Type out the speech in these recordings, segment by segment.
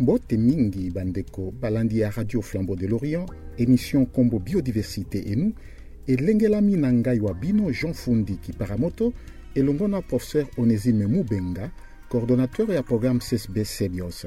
mbote mingi bandeko balandi ya radio flambeau de l'orient émission combo biodiversité et nous elengelami na ngai wa bino jean fundi kiparamoto elongo na professeur onésime mubenga coordonnateur ya programme csb sebios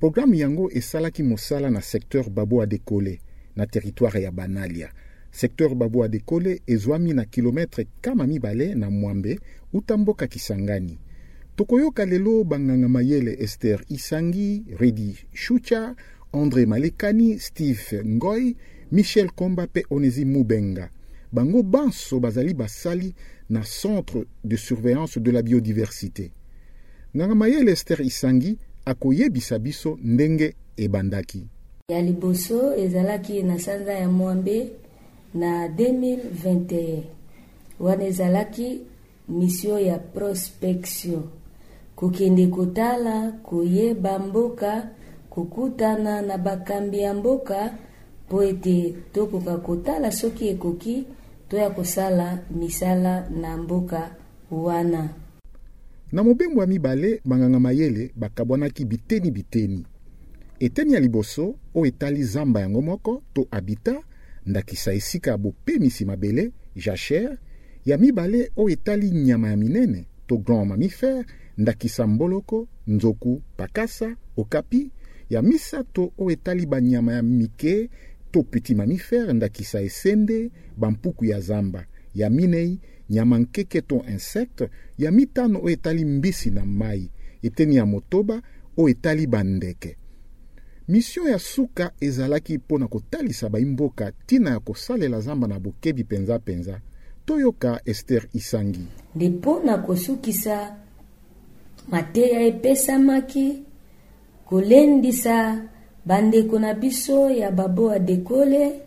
Programme yango esalaki mosala na secteur Baboa de Kole na territoire ya Banalia. Secteur Baboa de Kole ezwami na kilomètre kama mibale na mwambe uta mboka Kisangani. Tokoyoka lelo banganga mayele Esther Isangi, Reddy Shucha, Andre Malekani, Steve Ngoy, Michel Komba mpe Onezi Mubenga. Bango banso bazali basali na Centre de surveillance de la biodiversité. Nganga mayele Esther Isangi akoyebisa biso ndenge ebandaki. Ya liboso ezalaki na sanza ya mwambe na 2021 wana ezalaki misio ya prospection kokende kotala koyeba mboka kokutana na bakambi ya mboka mpo ete tokoka kotala soki ekoki to ya kosala misala na mboka wana. Na mobembo ya mibale, banganga mayele bakabwanaki biteni biteni. Eteni ya liboso oyo etali zamba yango moko to abita, ndakisa esika ya bopemisi mabele, jachère, ya mibale oyo etali nyama ya minene to grand mammifère, ndakisa mboloko, nzoku, pakasa, okapi, ya misato oyo etali banyama ya mike to petit mammifère, ndakisa esende, bampuku ya zamba, ya minei nyama nkeke to insecte, ya mitano oyo etali mbisi na mai, eteni ya motoba oyo etali bandeke. Misio ya suka ezalaki mpo na kotalisa baimboka ntina ya kosalela zamba na bokebi mpenza mpenza. Toyoka Esther Isangi. Nde mpo na kosukisa, mateya epesamaki Kolendisa bandeko na biso ya Baboa Dekole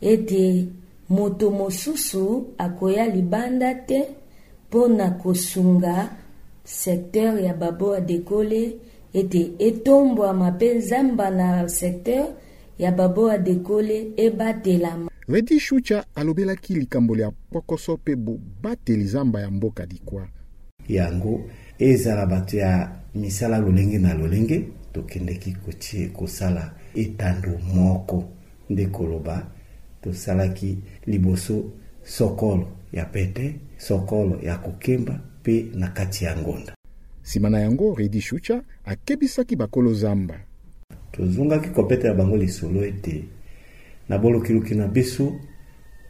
ete moto mosusu akoya libanda te mpo na kosunga secteur ya Baboa Dekole ete etombwama mpe zamba na secteur ya baboa dekole ebatelama. Reddy Shucha alobelaki likambo lya kpokoso mpe bobateli zamba ya mboka dikwa. Yango ezala bato ya misala lolenge na lolenge, tokendeki kotie kosala etando moko, nde koloba tosalaki liboso sokolo ya pete, sokolo ya kokemba mpe na kati ya ngonda. Sima na yango Reddy Shucha akebisaki bakolo zamba. Tozongaki kobetela bango lisolo ete na bolukiluki na biso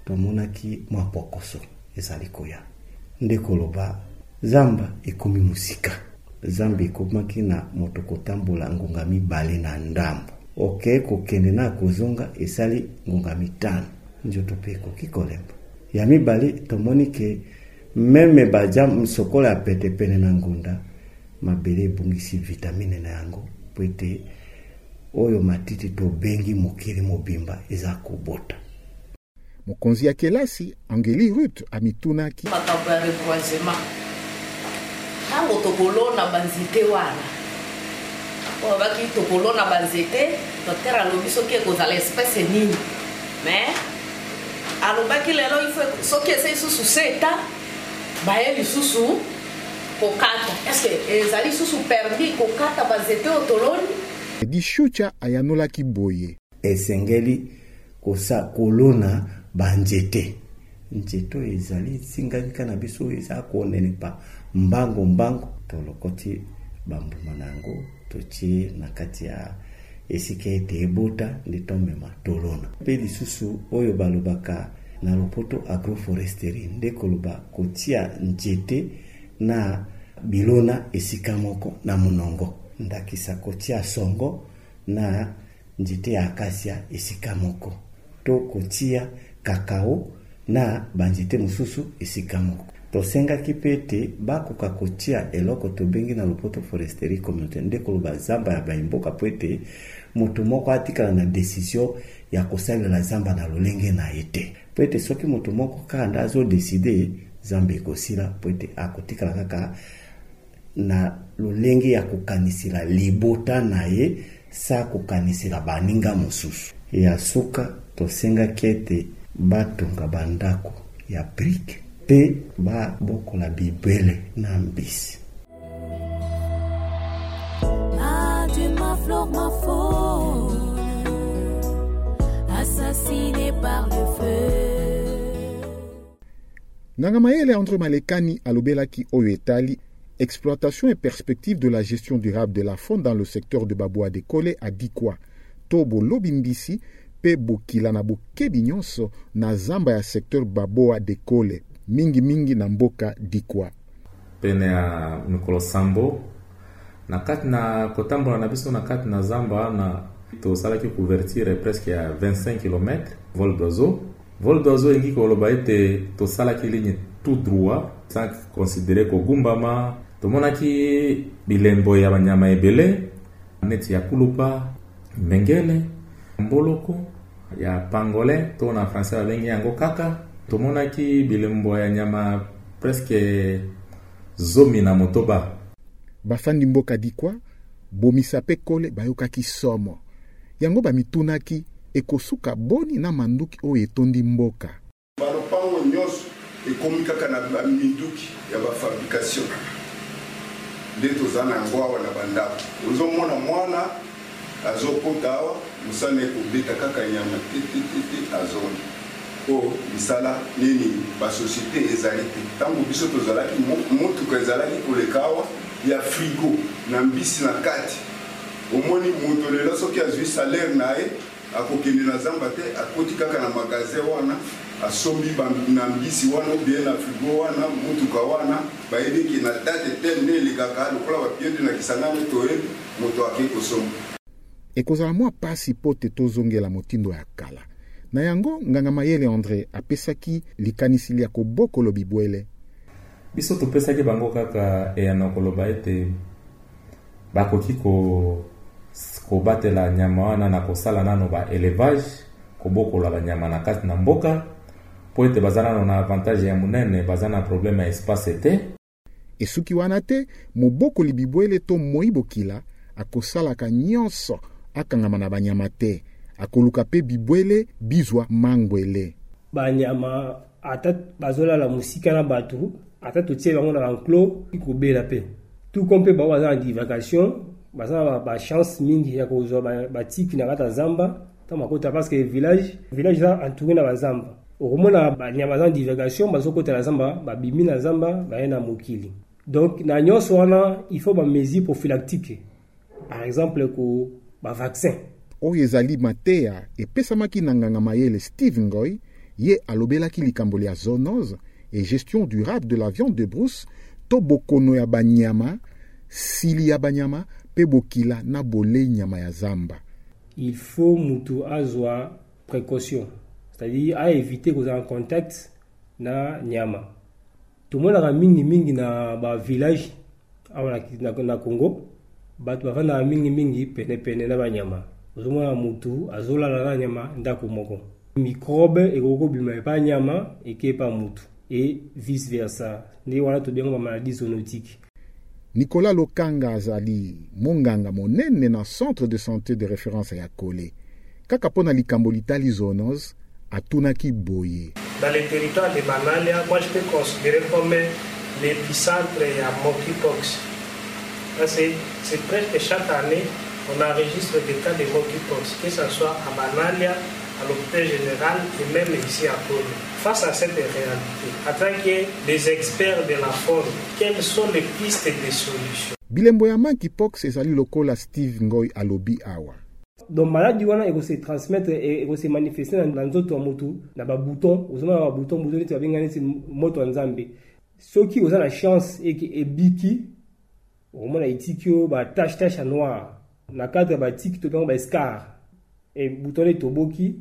tomonaki mwa kpokoso ezali koya nde koloba zamba ekomi mosika. Zamba ekomaki na moto kotambola ngonga mibale na ndambo oke kokende na kozonga esali ngonga mitano. Nzoto mpe ekoki kolemba. Ya mibale, tomoni ke meme bajam sokola ya pete pene na ngunda Mabele ebungisi vitamine na yango mpo ete oyo matiti tobengi mokili mobimba eza kobota. Mokonzi ya kelasi Angeli Ruth amitunaki. Makambo ya reboisement. Ntango tokolona banzete wana oyo baki tokolona banzete, doktere alobi soki ekozala espèce nini mais alobaki lelo soki ese lisusu seta Baye lisusu kokata eske ezali lisusu permis kokata bazete oyo toloni? Dishucha ayanolaki boye. Esengeli kosa kolona banzete. Nzete oyo ezali zingazinga na biso ezali konenepa mbangu mbangu. Tolokoti bambuma na yango. totie na kati ya esika ete ebota nde tomema tolona mpe lisusu oyo balobaka na lopoto agroforesterie nde koloba kotia nzete na bilona esika moko na monongo ndakisa kotia songo na nzete ya akasia esika moko to kotia kakao na banzete mosusu esika moko. Tosengaki mpe ete bakoka kotia eloko tobengi na lopoto foresterie communautaire, nde koloba zamba ya bayi mboka mpo ete moto moko atikala na decision ya kosalela zamba na lolenge na ye te. Mpo ete soki moto moko kaka nde azo decider, zamba ekosila mpo ete akotikala kaka na lolenge ya kokanisela libota na ye sa kokanisela baninga mosusu. Ya suka, tosengaki ete batonga bandako ya brike mpe babokola bibwele na mbisi. assassiné par le feu. Nanga mayele Andre Malekani alobelaki oyo etali exploitation et perspective de la gestion durable de la faune dans le secteur de Babois de Kole à Dikwa to bolobi mbisi pe bokila na bokebi nyonso na zamba ya secteur Baboa de Kole mingi mingi na mboka Dikwa. Pene ya mikolo sambo na kati na kotambola na biso na kati na zamba wana tosalaki couverture presque ya 25 km vol d'oiseau Vol d'oiseau elingi koloba ete tosalaki ligne tout droit sans considerer kogumbama. Tomonaki bilembo ya banyama ebele neti ya kulupa, mbengele, mboloko ya pangolin to na français babengi yango kaka. Tomonaki bilembo ya nyama presque zomi na motoba. Bafandi mboka Dikwa Bomisa mpe Kole bayokaki somo. Yango bamitunaki, ekosuka boni na manduki oyo etondi mboka? Ba lopango nionso ekomi kaka na ba minduki ya ba fabrication nde toza na yango awa na ba ndaku ozo mona muana azo kota awa musana eko beta kaka nyama te te te te azongi Mpo misala nini? Ba societes ezali te. Tango biso tozalaki, motuka ezalaki koleka awa ya frigo na mbisi na kati. Omoni moto lelo soki azui salaire na ye, akokende na zamba te, akoti kaka na magasin wana, asombi ba na mbisi wana ou bien na frigo wana, motuka wana. Bayebi que na date telle nde elekaka, lokola ba pieds de na Kisangani toyebi, moto ake kosomba. ekozala mwa mpasi mpo te tozongela motindo ya kala. Na yango, nganga mayele Andre apesaki likanisi lya kobokolo bibwele. Biso topesaki bango kaka eyano ya koloba ete bakoki ko, kobatela nyama wana na kosala nano ba elevage, kobokola banyama na kati na mboka, mpo ete baza nano na avantage ya monene, baza na probleme ya espace te. Esuki wana te, mobokoli bibwele to moi bokila akosalaka nyonso akangama na banyama te, akoluka mpe bibwele bizwa mangwele. Banyama ata bazolala mosika na bato, ata totie bango na enclos, ikobela mpe tuko mpe bango baza na divagation, baza na bachance mingi ya kozwa batiki na kati ya zamba ntango bakota parce que village village eza entoure na bazamba. okomona banyama baza na divagation bazokota na zamba babimi na zamba baye na mokili donc na nyonso wana il faut bamesure prophylactique par exemple ko bavaccin oyo ezali mateya epesamaki na nganga mayele steve ngoy ye alobelaki likambo lya zoonose et gestion durable de la viande de brousse to bokono ya banyama sili ya banyama mpe bokila na bolei nyama ya zamba il faut moto azwa précaution c'est-à-dire a éviter kozala en contact na nyama tomonaka mingi mingi na ba village awa na, na, na congo bato bafandaka mingi mingi penepene na banyama ozomona motu azolala na nyama ndako moko mikrobe ekoki kobima epa nyama eke epa motu e vice versa nde wana tobenga bamaladi zoonotique Nicolas Lokanga azali monganga monene na centre de santé de référence ya Kole. Kaka mpo na likambo litali zoonose, atunaki boye. Dans le territoire de Banalia, moi je peux considérer comme l'épicentre ya monkeypox. Parce que c'est presque chaque année, on enregistre des cas de monkeypox, que ça soit à Banalia, à l'hôpital général et même ici à Kole. Face à cette realite, en tant que des experts de la faune, quelles sont les pistes de solution? Bilembo ya monkeypox ezali lokola Steve Ngoy alobi awa. Donc maladie wana eko se transmettre et eko se manifester na nzoto ya mutu na ba boutons, ozoma na ba boutons, boutons neti babenga neti moto ya Nzambe. Soki oza na chance et que ebiki, okomona etiki yo ba tache tache ya noir na cadre ya batiki to mpengo baescar e bouton etoboki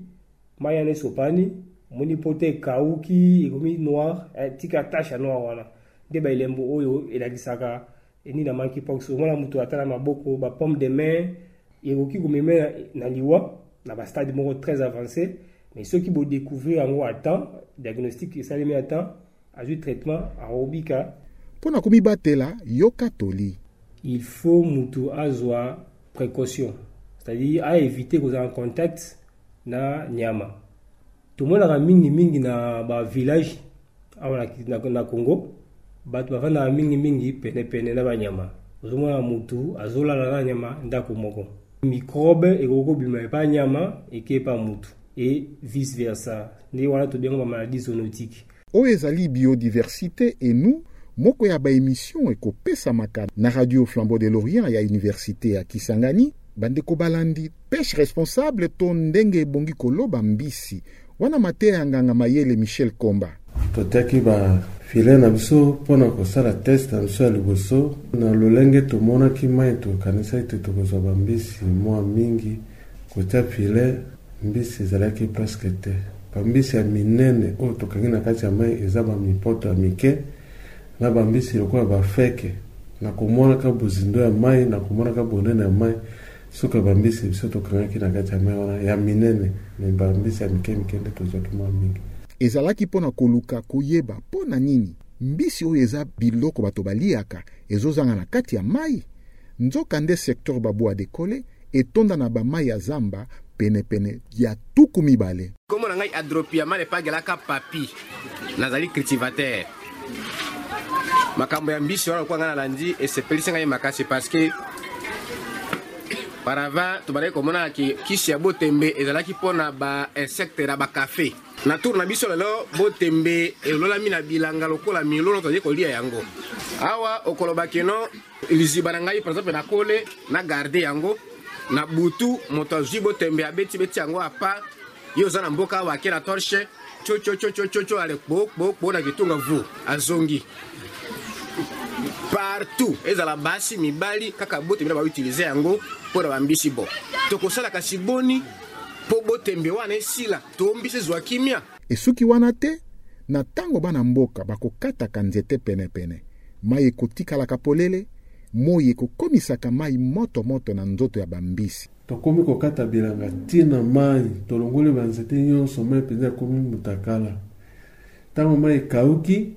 mai wana esopani omoni poto ekauki ekomi noir etika eh, tache ya noir wana nde baelembo oyo elakisaka enini na manki pox omona moto ata na maboko bapomme de main ekoki komeme na liwa na bastade moko très avancé mais soki bodecouvrir yango à temps diagnostic esalemi à temps azwi traitement akobika mpo na komibatela yoka toli il faut mutu azwa précaution c'est-à-dire aevite kozala en contact na nyama tomonaka mingimingi na bavillage awa na, na, na congo bato bafandaka mingimingi penepene na banyama ozomona mutu azolala na nyama ndako moko mikrobe ekoki kobima epa nyama eke epa mutu et vice versa nde wana tobenga ba maladie zoonotique oyo ezali biodiversite et nous moko ya baemission ekopesamaka na radio flambeau de l'orient ya université ya kisangani bandeko balandi peshe responsable to ndenge ebongi koloba mbisi wana mateya ya nganga mayele michel komba totaki ba file na biso mpo na kosala test na biso ya liboso na lolenge tomonaki mai tokanisaki te tokozwa bambisi mwa mingi Kotya filet, mbisi ezalaki presque te. Ba mbisi ya minene oyo tokangi na kati ya mai eza ba mipoto ya mike na ba mbisi lokola ba feke. Na komonaka bozindo ya mai, na komonaka bonene ya mai, suka ba mbisi biso tokangaki na kati ya mai wana ya minene, mais ba mbisi ya mike mike nde tozwaki mwa mingi. Ezalaki mpo na koluka koyeba mpo na nini mbisi oyo eza biloko bato baliyaka ezozanga na kati ya mai. Nzoka nde secteur Babu a decoller. etonda na bamai ya zamba penepene ya tuku mibale. Kombo na ngai Adropia Male Pagelaka Papi, nazali cultivateur. Makambo ya mbisi wana lokola ngai nalandi esepelisi ngai makasi parce que par avant tobandaki komona ke kisi ya botembe ezalaki mpo na bainsecte na bakafe na tour na biso lelo botembe elolami na bilanga lokola milolo tozali kolia yango awa okoloba keno liziba na ngai par exemple na kole na garde yango na butu moto azwi botembe abeti beti yango apa yo oza na mboka awa ake na torche cocococococo ale kpokpokpo na kitunga vu azongi partout ezala basi mibali kaka botembe na bautilize yango mpo na bambisi bo tokosala kasi boni mpo botembe wana esila tombisi zwa kimia Esuki wana te, na ntango bana-mboka bakokataka nzete penepene, mai ekotikalaka polele, moi ekokomisaka mai motomoto na nzoto ya bambisi. Tokomi kokata bilanga tii na mai, tolongoli banzete nyonso, mai mpenza ekomi mutakala. Ntango mai ekauki,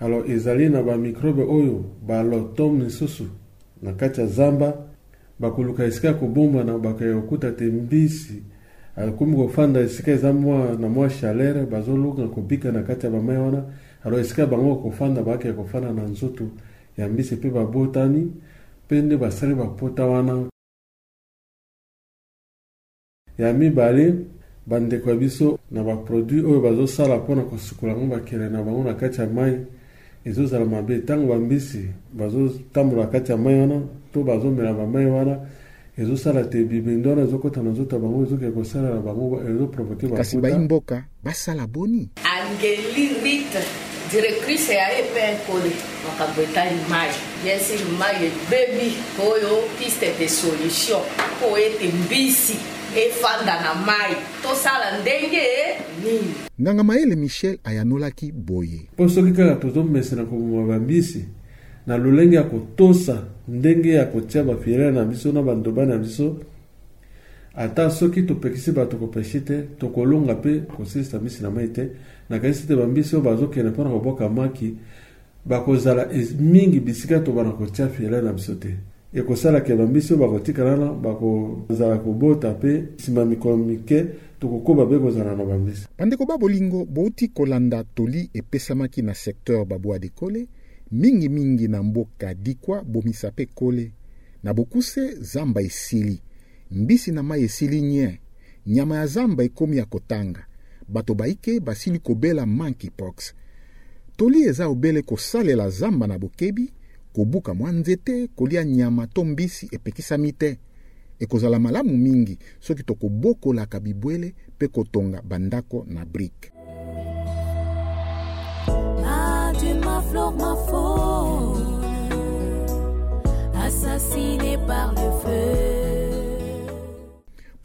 alors ezali na bamikrobe oyo, baloto misusu na kati ya zamba, bakoluka esika ya kobombana bakaya kokuta te mbisi akomi kofanda esika eza mwa na mwa chaleur bazolonga kobika na kati ya bamai wana alors esika ya bango kofanda bakaya kofanda na nzoto ya mbisi mpe babotani mpe nde basali bapota wana Ya mibale, bandeko ya biso na ba produits oyo bazosala mpo na kosukola yango makele na bango na kati ya mai ezozala mabe ntango bambisi bazotambola kati ya mai wana to bazomela bamai wana ezosala te bibindo wana ezokota na nzoto ya bango ezokee kosalela bango ezoprovoke kasi baimboka basala boni? Angeli Rite, directrice ya epe Nkole, makambo etali mai. Bien sur mai ebebi, oyo piste de solution mpo ete mbisi efanda na mai, tosala ndenge nini? Nganga mayele Michel ayanolaki boye. Mpo soki kaka tozomesena koboma bambisi na lolenge ya kotosa ndenge ya kotia bafilere na biso na bandoba na biso, Ata soki topekisi bato kopeshi te, tokolonga mpe kosilisa mbisi na mai te. Nakanisi te bambisi oyo bazokende mpo na koboka maki bakozala mingi bisika tobana kotia filet na biso te. Ekosala ke bambisi oyo bakotikala wana bakozala kobota mpe nsima mikolo mike tokokoba mpe kozala na bambisi. Bandeko ba bolingo, bouti kolanda toli epesamaki na secteur Babua de Kole, mingi mingi na mboka Dikwa, Bomisa mpe Kole. Na bokuse, zamba esili. Mbisi na mai esili nye. Nyama ya zamba ekomi ya kotanga. Bato baike basili kobela monkeypox. Toli eza obele kosalela zamba na bokebi, kobuka mwa nzete, kolia nyama to mbisi epekisami te. Ekozala malamu mingi soki tokobokolaka bibwele mpe kotonga bandako na brike.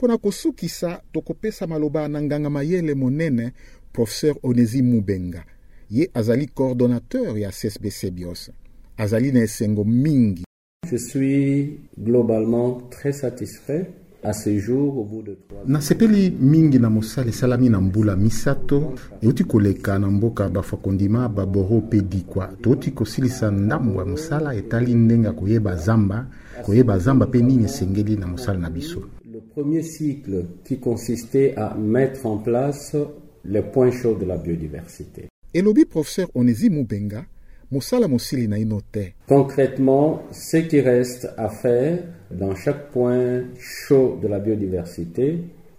mpo na kosukisa tokopesa maloba na nganga mayele monene professeur onesi mubenga ye azali coordonnateur ya csbc bios azali na esengo mingi Je suis globalement très satisfait à ce jour au bout de trois nasepeli mingi na mosala esalami na mbula misato euti koleka na mboka bafakondima baboro mpe dikwa touti kosilisa ndambo ya mosala etali ndenge ya koyeba zamba koyeba zamba mpe nini esengeli na mosala na biso le premier cycle qui consistait à mettre en place Le point chaud de la biodiversite. Elobi professeur Onezi Mubenga, mosala mosili naino te. Concrètement, ce qui reste à faire dans chaque point chaud de la biodiversite,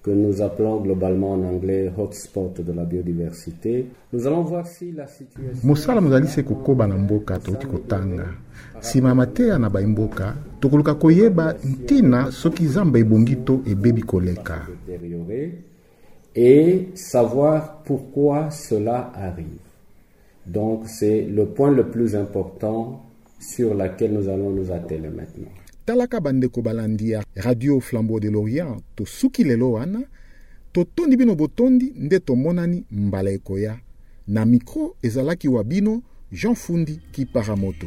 que nous appelons globalement en anglais hotspot de la biodiversité. Nous allons voir si la situation... mosala mozali se kokoba na mboka touti kotanga nsima ya mateya na baimboka tokoluka koyeba ntina soki zamba ebongi to ebebi koleka et savoir pourquoi cela arrive. Donc c'est le point le plus important sur laquelle nous allons nous atteler maintenant. talaka bandeko balandi ya radio flambeau de l'orient tosuki lelo wana totondi bino botondi nde tomonani mbala ekoya na mikro ezalaki wa bino jean fundi kiparamoto